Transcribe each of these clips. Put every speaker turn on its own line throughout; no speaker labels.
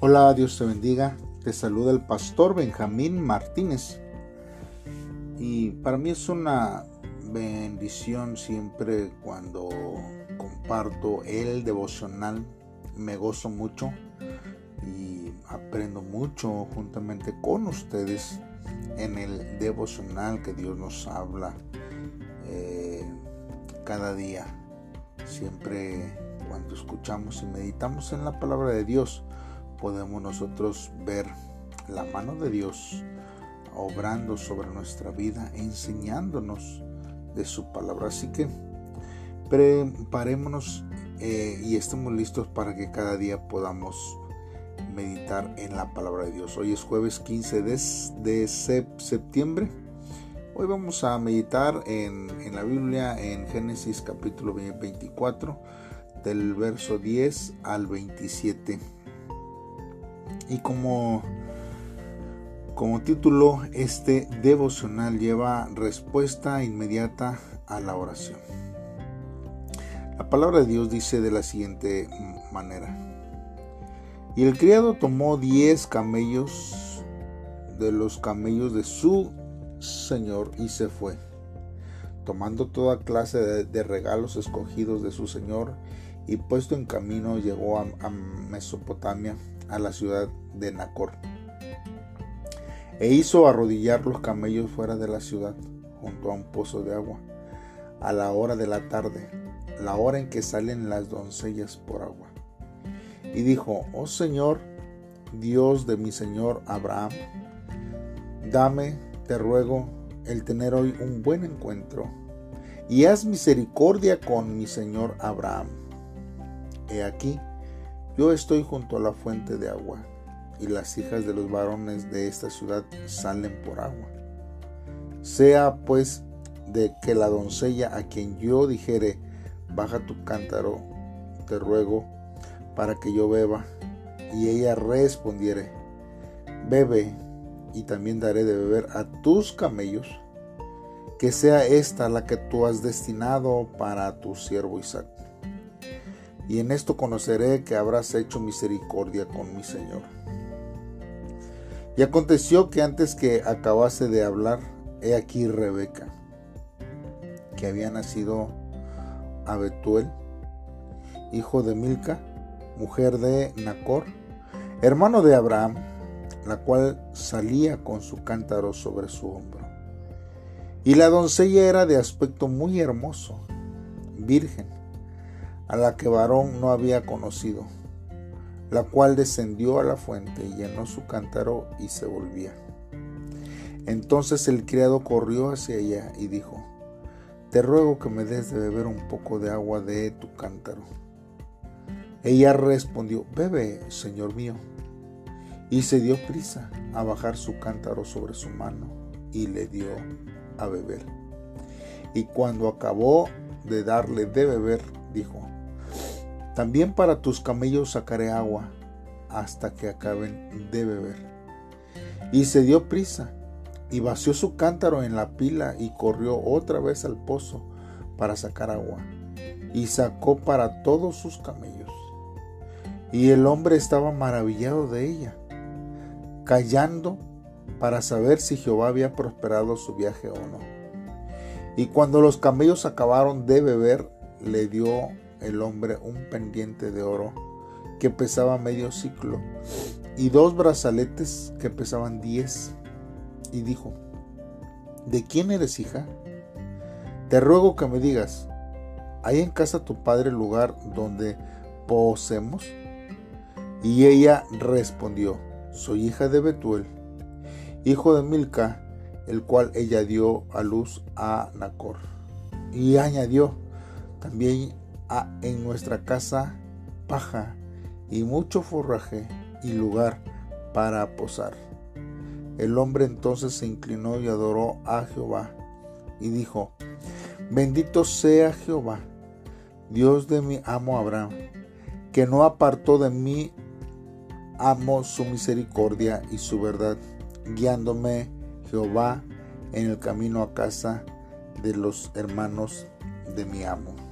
Hola, Dios te bendiga. Te saluda el pastor Benjamín Martínez. Y para mí es una bendición siempre cuando comparto el devocional. Me gozo mucho y aprendo mucho juntamente con ustedes en el devocional que Dios nos habla eh, cada día. Siempre cuando escuchamos y meditamos en la palabra de Dios, podemos nosotros ver la mano de Dios obrando sobre nuestra vida, enseñándonos de su palabra. Así que preparémonos eh, y estemos listos para que cada día podamos meditar en la palabra de Dios. Hoy es jueves 15 de, septiembre. Hoy vamos a meditar en, en, la Biblia en Génesis capítulo 24 del verso 10 al 27 y como, como título, este devocional lleva respuesta inmediata a la oración. La palabra de Dios dice de la siguiente manera. Y el criado tomó diez camellos de los camellos de su señor y se fue, tomando toda clase de, regalos escogidos de su señor y puesto en camino llegó a Mesopotamia a la ciudad de Nacor. E hizo arrodillar los camellos fuera de la ciudad, junto a un pozo de agua, a la hora de la tarde, la hora en que salen las doncellas por agua. Y dijo, oh Señor, Dios de mi Señor Abraham, dame, te ruego, el tener hoy un buen encuentro, y haz misericordia con mi Señor Abraham. He aquí, yo estoy junto a la fuente de agua, y las hijas de los varones de esta ciudad salen por agua. Sea pues de que la doncella a quien yo dijere, baja tu cántaro, te ruego, para que yo beba, y ella respondiere, bebe, y también daré de beber a tus camellos, que sea esta la que tú has destinado para tu siervo Isaac y en esto conoceré que habrás hecho misericordia con mi Señor. Y aconteció que antes que acabase de hablar, he aquí Rebeca, que había nacido a Betuel, hijo de Milca, mujer de Nacor, hermano de Abraham, la cual salía con su cántaro sobre su hombro. Y la doncella era de aspecto muy hermoso, virgen a la que varón no había conocido, la cual descendió a la fuente y llenó su cántaro y se volvía. Entonces el criado corrió hacia ella y dijo, Te ruego que me des de beber un poco de agua de tu cántaro. Ella respondió, Bebe, señor mío. Y se dio prisa a bajar su cántaro sobre su mano y le dio a beber. Y cuando acabó de darle de beber, dijo, también para tus camellos sacaré agua hasta que acaben de beber. Y se dio prisa y vació su cántaro en la pila y corrió otra vez al pozo para sacar agua. Y sacó para todos sus camellos. Y el hombre estaba maravillado de ella, callando para saber si Jehová había prosperado su viaje o no. Y cuando los camellos acabaron de beber, le dio el hombre un pendiente de oro que pesaba medio ciclo y dos brazaletes que pesaban diez. Y dijo, ¿de quién eres hija? Te ruego que me digas, ¿hay en casa tu padre lugar donde posemos? Y ella respondió, soy hija de Betuel, hijo de Milca, el cual ella dio a luz a Nacor. Y añadió, también en nuestra casa paja y mucho forraje y lugar para posar. El hombre entonces se inclinó y adoró a Jehová y dijo, bendito sea Jehová, Dios de mi amo Abraham, que no apartó de mí amo su misericordia y su verdad, guiándome Jehová en el camino a casa de los hermanos de mi amo.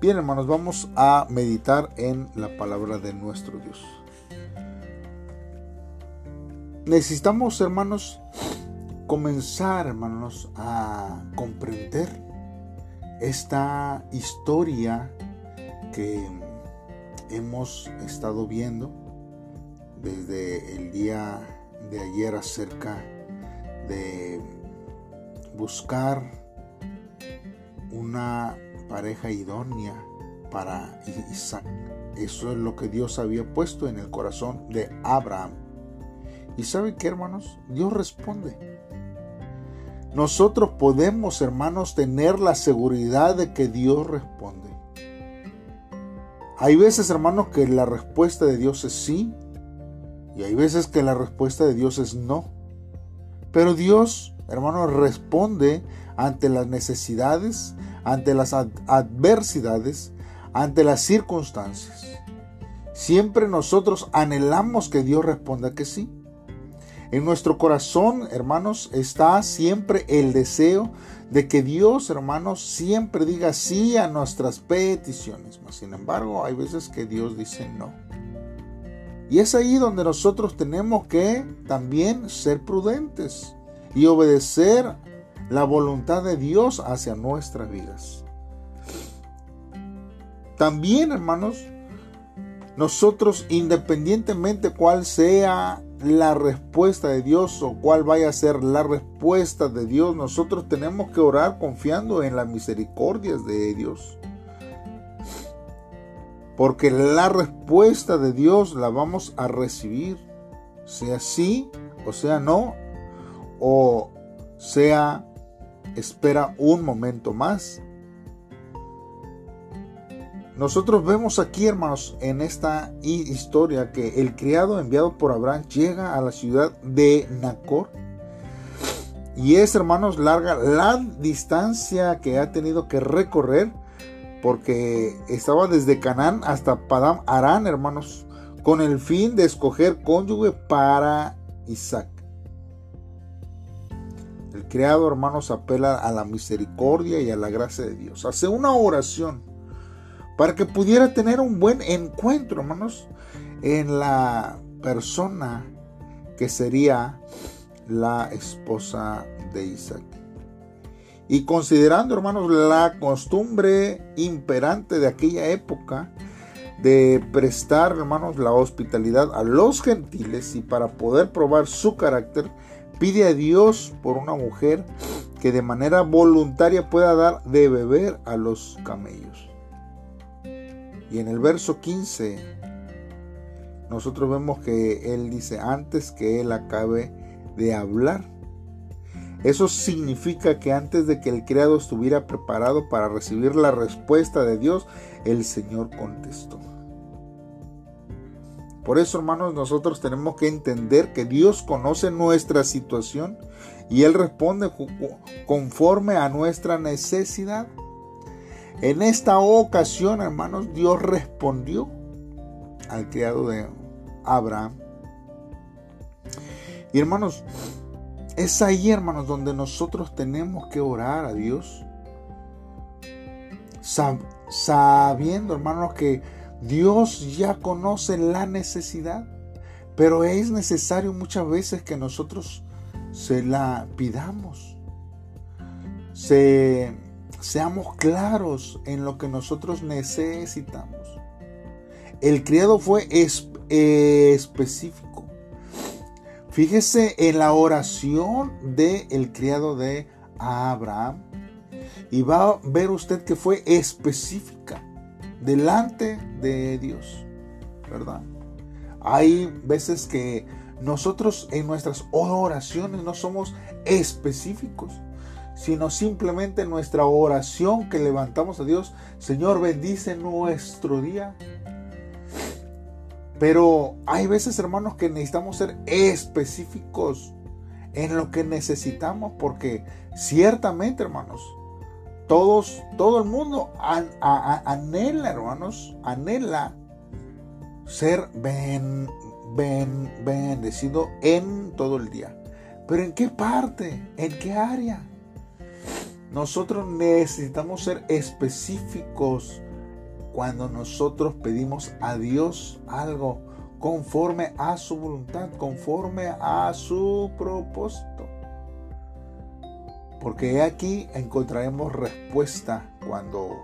Bien, hermanos, vamos a meditar en la palabra de nuestro Dios. Necesitamos, hermanos, comenzar, hermanos, a comprender esta historia que hemos estado viendo desde el día de ayer acerca de buscar una pareja idónea para Isaac. Eso es lo que Dios había puesto en el corazón de Abraham. ¿Y sabe qué, hermanos? Dios responde. Nosotros podemos, hermanos, tener la seguridad de que Dios responde. Hay veces, hermanos, que la respuesta de Dios es sí y hay veces que la respuesta de Dios es no. Pero Dios, hermanos, responde ante las necesidades, ante las adversidades, ante las circunstancias. Siempre nosotros anhelamos que Dios responda que sí. En nuestro corazón, hermanos, está siempre el deseo de que Dios, hermanos, siempre diga sí a nuestras peticiones. Sin embargo, hay veces que Dios dice no. Y es ahí donde nosotros tenemos que también ser prudentes y obedecer la voluntad de Dios hacia nuestras vidas. También, hermanos, nosotros independientemente cuál sea la respuesta de Dios o cuál vaya a ser la respuesta de Dios, nosotros tenemos que orar confiando en las misericordias de Dios. Porque la respuesta de Dios la vamos a recibir, sea sí o sea no, o sea espera un momento más. Nosotros vemos aquí, hermanos, en esta historia que el criado enviado por Abraham llega a la ciudad de Nacor. Y es, hermanos, larga la distancia que ha tenido que recorrer porque estaba desde Canaán hasta Padam Arán, hermanos, con el fin de escoger cónyuge para Isaac. El criado, hermanos, apela a la misericordia y a la gracia de Dios. Hace una oración para que pudiera tener un buen encuentro, hermanos, en la persona que sería la esposa de Isaac. Y considerando, hermanos, la costumbre imperante de aquella época de prestar, hermanos, la hospitalidad a los gentiles y para poder probar su carácter, pide a Dios por una mujer que de manera voluntaria pueda dar de beber a los camellos. Y en el verso 15, nosotros vemos que él dice, antes que él acabe de hablar, eso significa que antes de que el criado estuviera preparado para recibir la respuesta de Dios, el Señor contestó. Por eso, hermanos, nosotros tenemos que entender que Dios conoce nuestra situación y Él responde conforme a nuestra necesidad. En esta ocasión, hermanos, Dios respondió al criado de Abraham. Y hermanos, es ahí, hermanos, donde nosotros tenemos que orar a Dios. Sabiendo, hermanos, que Dios ya conoce la necesidad, pero es necesario muchas veces que nosotros se la pidamos. seamos claros en lo que nosotros necesitamos. El criado fue específico. Fíjese en la oración del el criado de Abraham. Y va a ver usted que fue específica delante de Dios, ¿verdad? Hay veces que nosotros en nuestras oraciones no somos específicos, sino simplemente nuestra oración que levantamos a Dios, Señor, bendice nuestro día. Pero hay veces, hermanos, que necesitamos ser específicos en lo que necesitamos, porque ciertamente, hermanos, todos, todo el mundo anhela, hermanos, anhela ser ben, ben, bendecido en todo el día. Pero ¿en qué parte? ¿En qué área? Nosotros necesitamos ser específicos cuando nosotros pedimos a Dios algo conforme a su voluntad, conforme a su propósito. Porque aquí encontraremos respuesta cuando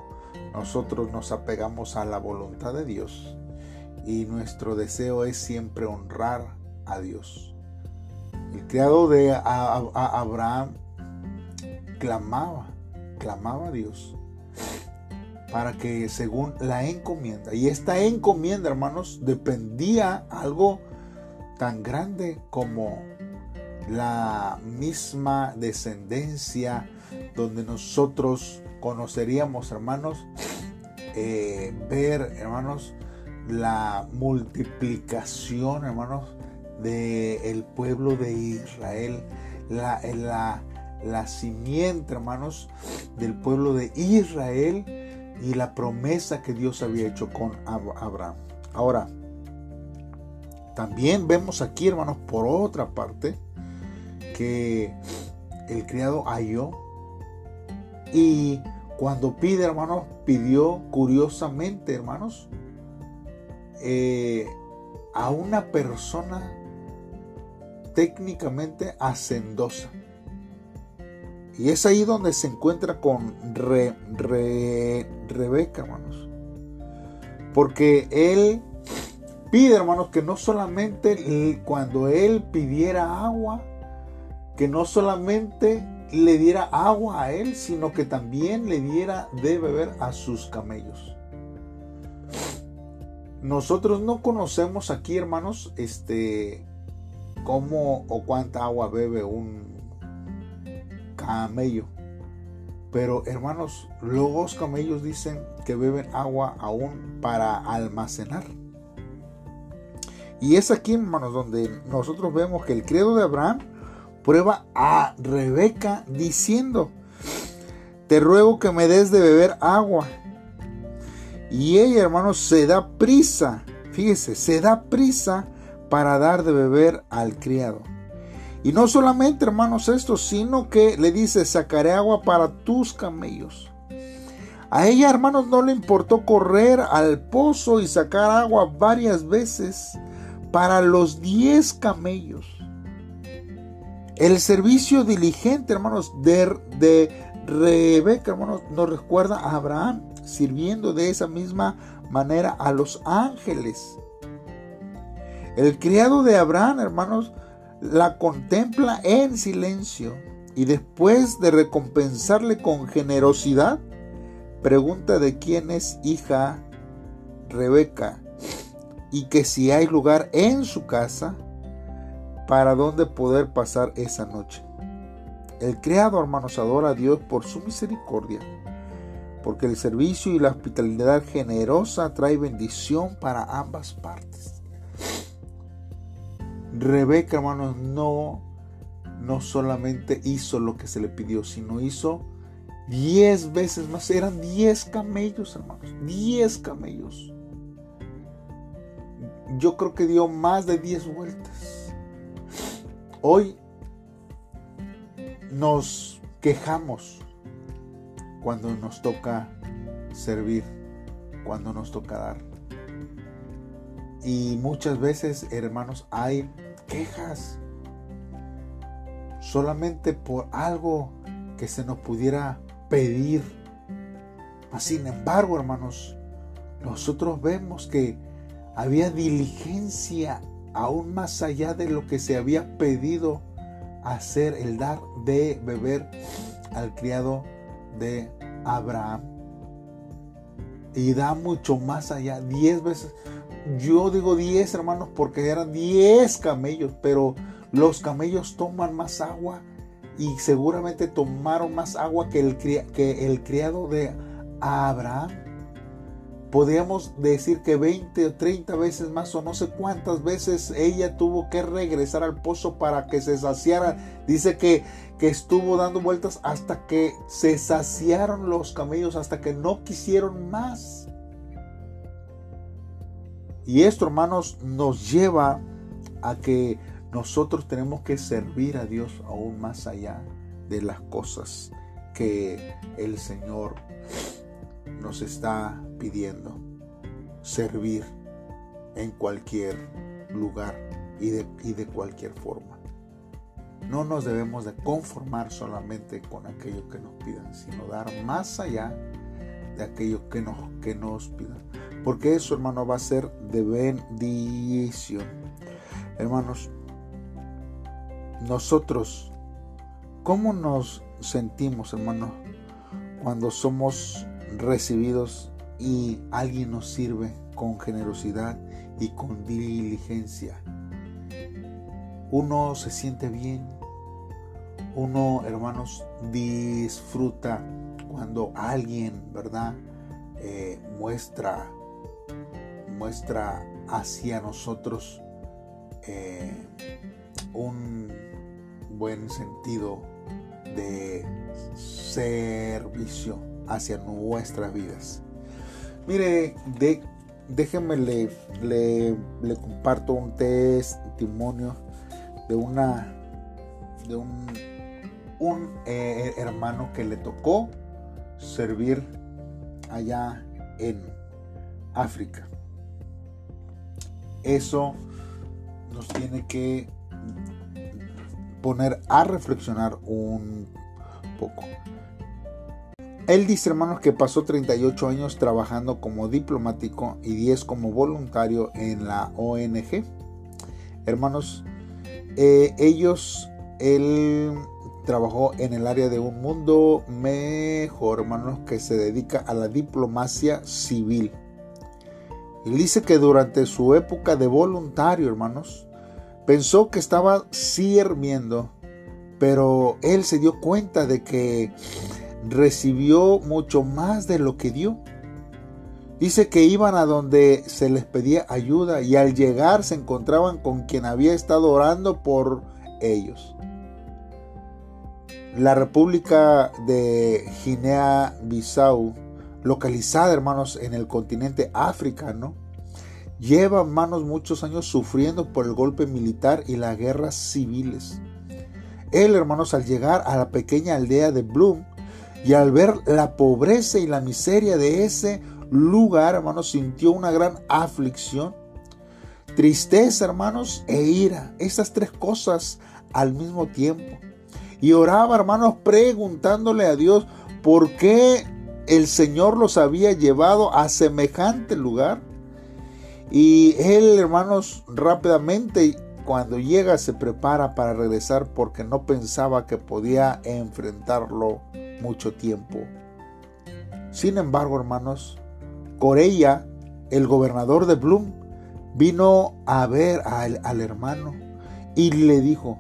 nosotros nos apegamos a la voluntad de Dios y nuestro deseo es siempre honrar a Dios. El criado de Abraham clamaba, clamaba a Dios para que según la encomienda, y esta encomienda, hermanos, dependía algo tan grande como la misma descendencia donde nosotros conoceríamos, hermanos, eh, ver, hermanos, la multiplicación, hermanos, del el pueblo de Israel, la, la, la simiente, hermanos, del pueblo de Israel y la promesa que Dios había hecho con Abraham. Ahora, también vemos aquí, hermanos, por otra parte, que el criado halló y cuando pide, hermanos, pidió curiosamente, hermanos, eh, a una persona técnicamente hacendosa. Y es ahí donde se encuentra con Rebeca, hermanos. Porque él pide, hermanos, que no solamente cuando él pidiera agua, que no solamente le diera agua a él, sino que también le diera de beber a sus camellos. Nosotros no conocemos aquí, hermanos, este, cómo o cuánta agua bebe un camello. Pero hermanos, los camellos dicen que beben agua aún para almacenar. Y es aquí, hermanos, donde nosotros vemos que el credo de Abraham prueba a Rebeca diciendo, te ruego que me des de beber agua. Y ella, hermanos, se da prisa, fíjese, se da prisa para dar de beber al criado. Y no solamente, hermanos, esto, sino que le dice, sacaré agua para tus camellos. A ella, hermanos, no le importó correr al pozo y sacar agua varias veces para los diez camellos. El servicio diligente, hermanos, de, de Rebeca, hermanos, nos recuerda a Abraham sirviendo de esa misma manera a los ángeles. El criado de Abraham, hermanos, la contempla en silencio y después de recompensarle con generosidad, pregunta de quién es hija Rebeca y que si hay lugar en su casa para donde poder pasar esa noche. El criado, hermanos, adora a Dios por su misericordia, porque el servicio y la hospitalidad generosa trae bendición para ambas partes. Rebeca, hermanos, no, no solamente hizo lo que se le pidió, sino hizo diez veces más. Eran diez camellos, hermanos. Diez camellos. Yo creo que dio más de diez vueltas. Hoy nos quejamos cuando nos toca servir, cuando nos toca dar. Y muchas veces, hermanos, hay quejas solamente por algo que se nos pudiera pedir. Sin embargo, hermanos, nosotros vemos que había diligencia aún más allá de lo que se había pedido hacer, el dar de beber al criado de Abraham. Y da mucho más allá, diez veces. Yo digo 10 hermanos porque eran 10 camellos, pero los camellos toman más agua y seguramente tomaron más agua que el, que el criado de Abraham. Podríamos decir que 20 o 30 veces más o no sé cuántas veces ella tuvo que regresar al pozo para que se saciara. Dice que, que estuvo dando vueltas hasta que se saciaron los camellos, hasta que no quisieron más. Y esto, hermanos, nos lleva a que nosotros tenemos que servir a Dios aún más allá de las cosas que el Señor nos está pidiendo servir en cualquier lugar y de, y de cualquier forma. No nos debemos de conformar solamente con aquello que nos pidan, sino dar más allá de aquello que nos, que nos pidan. Porque eso, hermano, va a ser de bendición. Hermanos, nosotros, ¿cómo nos sentimos, hermano, cuando somos recibidos y alguien nos sirve con generosidad y con diligencia? Uno se siente bien, uno, hermanos, disfruta cuando alguien, ¿verdad? Eh, muestra, muestra hacia nosotros eh, un buen sentido de servicio hacia nuestras vidas. Mire, de, déjenme le, le, comparto un testimonio de una de un, un eh, hermano que le tocó servir allá en África. Eso nos tiene que poner a reflexionar un poco. Él dice, hermanos, que pasó 38 años trabajando como diplomático y 10 como voluntario en la ONG. Hermanos, eh, ellos, él trabajó en el área de un mundo mejor, hermanos, que se dedica a la diplomacia civil. Y dice que durante su época de voluntario, hermanos, pensó que estaba sirviendo, pero él se dio cuenta de que recibió mucho más de lo que dio. Dice que iban a donde se les pedía ayuda y al llegar se encontraban con quien había estado orando por ellos. La República de Guinea-Bissau, localizada, hermanos, en el continente africano, lleva, hermanos, muchos años sufriendo por el golpe militar y las guerras civiles. Él, hermanos, al llegar a la pequeña aldea de Bloom y al ver la pobreza y la miseria de ese lugar, hermanos, sintió una gran aflicción, tristeza, hermanos, e ira. Estas tres cosas al mismo tiempo y oraba, hermanos, preguntándole a Dios por qué el Señor los había llevado a semejante lugar. Y él, hermanos, rápidamente cuando llega se prepara para regresar porque no pensaba que podía enfrentarlo mucho tiempo. Sin embargo, hermanos, Corella, el gobernador de Bloom, vino a ver al, hermano y le dijo,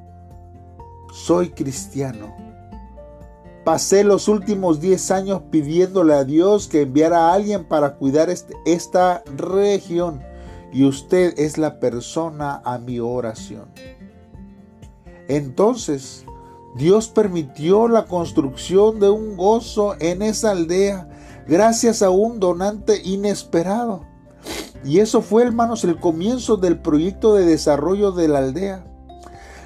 soy cristiano. Pasé los últimos 10 años pidiéndole a Dios que enviara a alguien para cuidar este, esta región y usted es la persona a mi oración. Entonces, Dios permitió la construcción de un gozo en esa aldea gracias a un donante inesperado. Y eso fue, hermanos, el comienzo del proyecto de desarrollo de la aldea.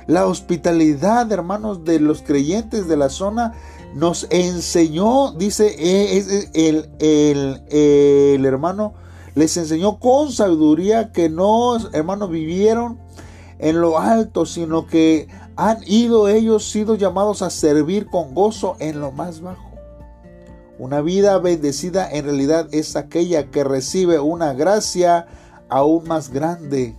La hospitalidad, hermanos, de los creyentes de la zona nos enseñó, dice eh, el, el, el, hermano, les enseñó con sabiduría que no, hermanos, vivieron en lo alto, sino que han ido ellos sido llamados a servir con gozo en lo más bajo. Una vida bendecida en realidad es aquella que recibe una gracia aún más grande,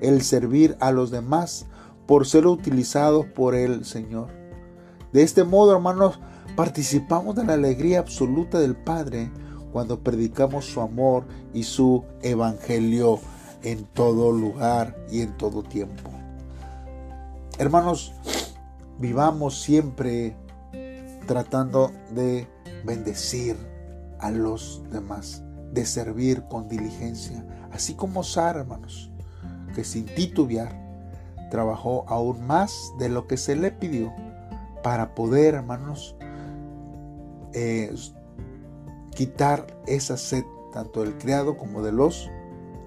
el servir a los demás por ser utilizados por el Señor. De este modo, hermanos, participamos de la alegría absoluta del Padre cuando predicamos su amor y su evangelio en todo lugar y en todo tiempo. Hermanos, vivamos siempre tratando de bendecir a los demás, de servir con diligencia, así como Sara, hermanos, que sin titubear trabajó aún más de lo que se le pidió para poder, hermanos, eh, quitar esa sed tanto del criado como de los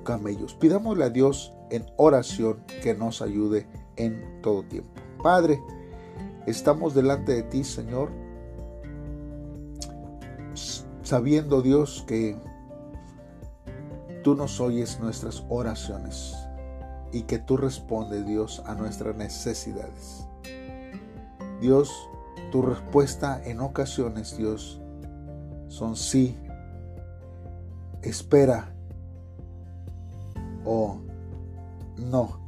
camellos. Pidámosle a Dios en oración que nos ayude en todo tiempo. Padre, estamos delante de ti, Señor, sabiendo Dios que tú nos oyes nuestras oraciones y que tú respondes, Dios, a nuestras necesidades. Dios, tu respuesta en ocasiones, Dios, son sí, espera o no,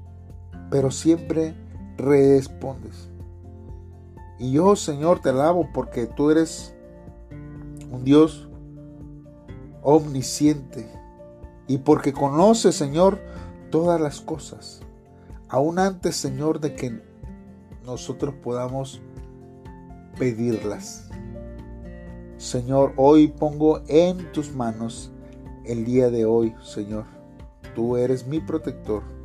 pero siempre respondes. Y yo, Señor, te alabo porque tú eres un Dios omnisciente y porque conoces, Señor, todas las cosas. Aún antes, Señor, de que nosotros podamos pedirlas. Señor, hoy pongo en tus manos el día de hoy, Señor. Tú eres mi protector.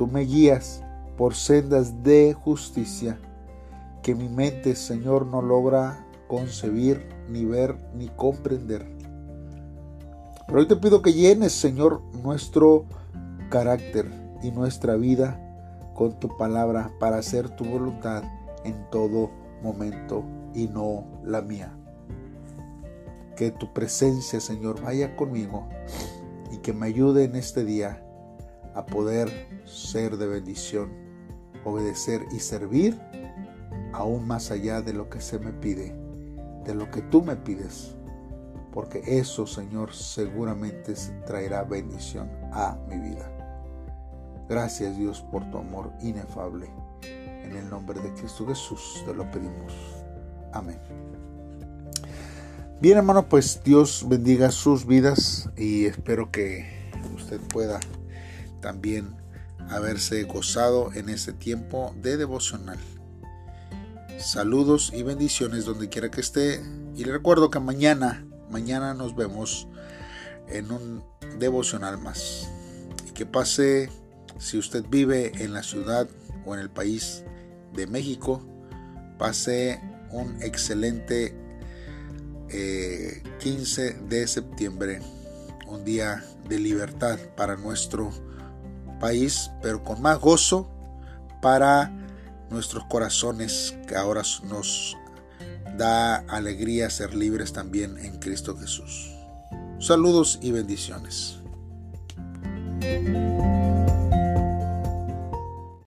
Tú me guías por sendas de justicia que mi mente, Señor, no logra concebir, ni ver, ni comprender. Pero hoy te pido que llenes, Señor, nuestro carácter y nuestra vida con tu palabra para hacer tu voluntad en todo momento y no la mía. Que tu presencia, Señor, vaya conmigo y que me ayude en este día a poder ser de bendición, obedecer y servir aún más allá de lo que se me pide, de lo que tú me pides, porque eso, Señor, seguramente traerá bendición a mi vida. Gracias Dios por tu amor inefable. En el nombre de Cristo Jesús te lo pedimos. Amén. Bien hermano, pues Dios bendiga sus vidas y espero que usted pueda también haberse gozado en este tiempo de devocional. Saludos y bendiciones donde quiera que esté. Y le recuerdo que mañana, mañana nos vemos en un devocional más. Y que pase, si usted vive en la ciudad o en el país de México, pase un excelente 15 eh, de septiembre, un día de libertad para nuestro país, pero con más gozo para nuestros corazones que ahora nos da alegría ser libres también en Cristo Jesús. Saludos y bendiciones.